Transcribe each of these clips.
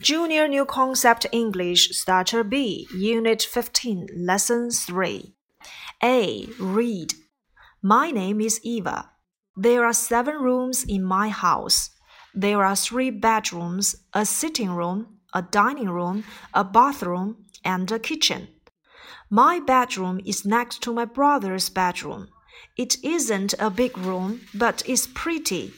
Junior New Concept English Starter B, Unit 15, Lesson 3. A. Read. My name is Eva. There are seven rooms in my house. There are three bedrooms, a sitting room, a dining room, a bathroom, and a kitchen. My bedroom is next to my brother's bedroom. It isn't a big room, but it's pretty.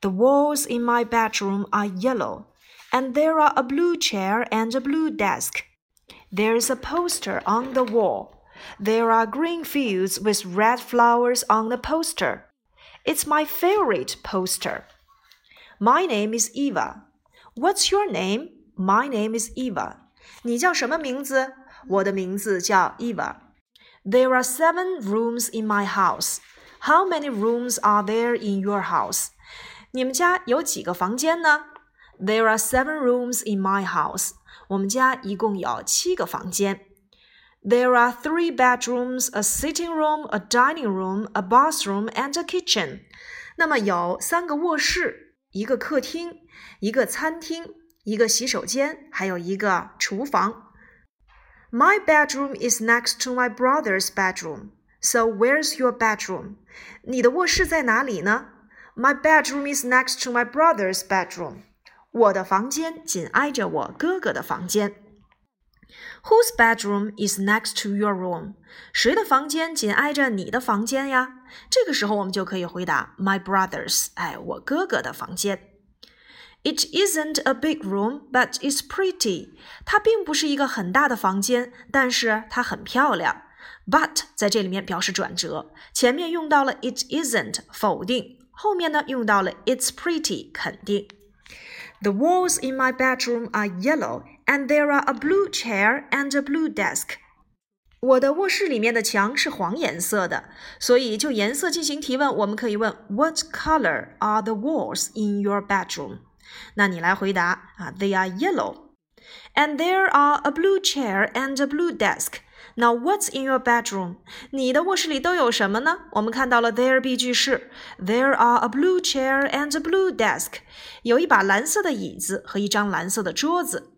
The walls in my bedroom are yellow and there are a blue chair and a blue desk. There's a poster on the wall. There are green fields with red flowers on the poster. It's my favorite poster. My name is Eva. What's your name? My name is Eva. 你叫什么名字？我的名字叫 Eva. There are seven rooms in my house. How many rooms are there in your house? 你们家有几个房间呢 ？there are seven rooms in my house. 我们家一共有七个房间。There are three bedrooms, a sitting room, a dining room, a bathroom, and a kitchen. 那么有三个卧室，一个客厅，一个餐厅，一个洗手间，还有一个厨房。My bedroom is next to my brother's bedroom. So where's your bedroom? 你的卧室在哪里呢？My bedroom is next to my brother's bedroom. 我的房间紧挨着我哥哥的房间。Whose bedroom is next to your room？谁的房间紧挨着你的房间呀？这个时候我们就可以回答 My brother's，哎，我哥哥的房间。It isn't a big room, but it's pretty。它并不是一个很大的房间，但是它很漂亮。But 在这里面表示转折，前面用到了 it isn't 否定，后面呢用到了 it's pretty 肯定。the walls in my bedroom are yellow, and there are a blue chair and a blue desk. 我的卧室里面的墙是黄颜色的，所以就颜色进行提问，我们可以问 What color are the walls in your bedroom？那你来回答啊，They are yellow. And there are a blue chair and a blue desk. Now what's in your bedroom？你的卧室里都有什么呢？我们看到了 there be 句式，There are a blue chair and a blue desk。有一把蓝色的椅子和一张蓝色的桌子。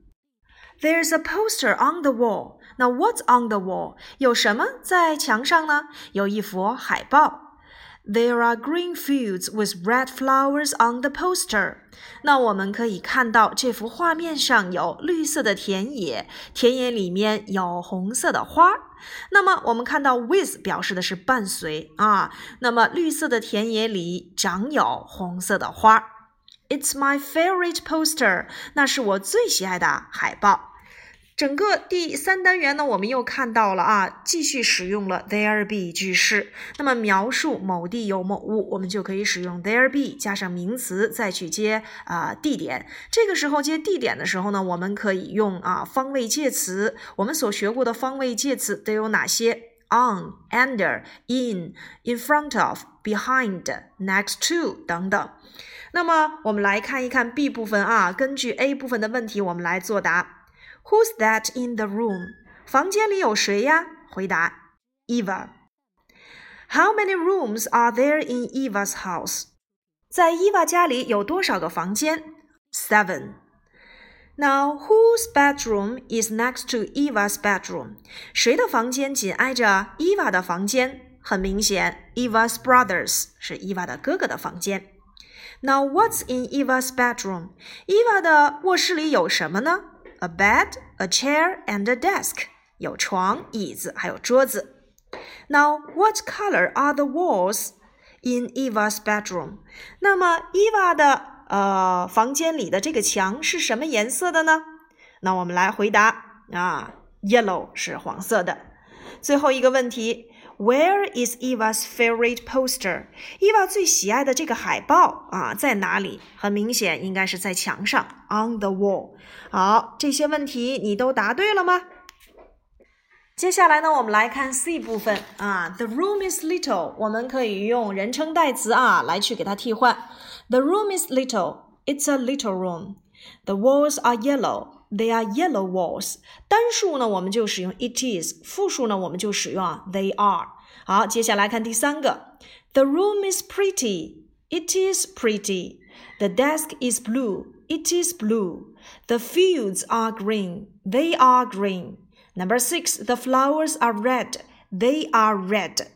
There's a poster on the wall。那 what's on the wall？有什么在墙上呢？有一幅海报。 There are green fields with red flowers on the poster。那我们可以看到这幅画面上有绿色的田野，田野里面有红色的花。那么我们看到 with 表示的是伴随啊。那么绿色的田野里长有红色的花。It's my favorite poster。那是我最喜爱的海报。 整个第三单元呢，我们又看到了啊，继续使用了 there be 句式。那么描述某地有某物，我们就可以使用 there be 加上名词，再去接啊地点。这个时候接地点的时候呢，我们可以用啊方位介词。我们所学过的方位介词都有哪些？on、under、in、in front of、behind、next to 等等。那么我们来看一看 B 部分啊，根据 A 部分的问题，我们来作答。Who's that in the room？房间里有谁呀？回答：Eva。How many rooms are there in Eva's house？在伊娃家里有多少个房间？Seven。Now whose bedroom is next to Eva's bedroom？谁的房间紧挨着伊娃的房间？很明显，Eva's brothers 是伊娃的哥哥的房间。Now what's in Eva's bedroom？伊娃的卧室里有什么呢 ？a bed, a chair, and a desk. 有床、椅子，还有桌子。Now, what color are the walls in Eva's bedroom? 那么，Eva 的呃房间里的这个墙是什么颜色的呢？那我们来回答啊，yellow 是黄色的。最后一个问题。Where is Eva's favorite poster? Eva 最喜爱的这个海报啊，在哪里？很明显，应该是在墙上，on the wall。好，这些问题你都答对了吗？接下来呢，我们来看 C 部分啊。The room is little，我们可以用人称代词啊来去给它替换。The room is little. It's a little room. The walls are yellow. They are yellow walls。单数呢，我们就使用 it is；复数呢，我们就使用啊 they are。好，接下来看第三个，The room is pretty。It is pretty. The desk is blue. It is blue. The fields are green. They are green. Number six. The flowers are red. They are red.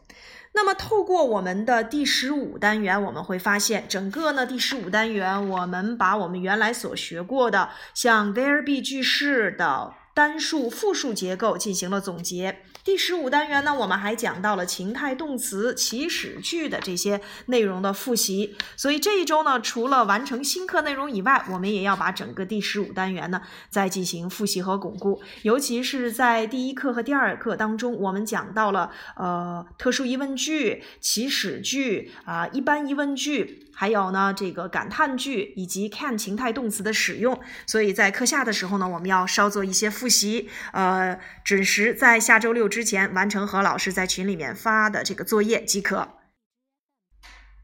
那么，透过我们的第十五单元，我们会发现，整个呢第十五单元，我们把我们原来所学过的像 there be 句式的单数、复数结构进行了总结。第十五单元呢，我们还讲到了情态动词、祈使句的这些内容的复习。所以这一周呢，除了完成新课内容以外，我们也要把整个第十五单元呢再进行复习和巩固。尤其是在第一课和第二课当中，我们讲到了呃特殊疑问句、祈使句啊、一般疑问句。还有呢，这个感叹句以及 can 情态动词的使用，所以在课下的时候呢，我们要稍做一些复习，呃，准时在下周六之前完成何老师在群里面发的这个作业即可。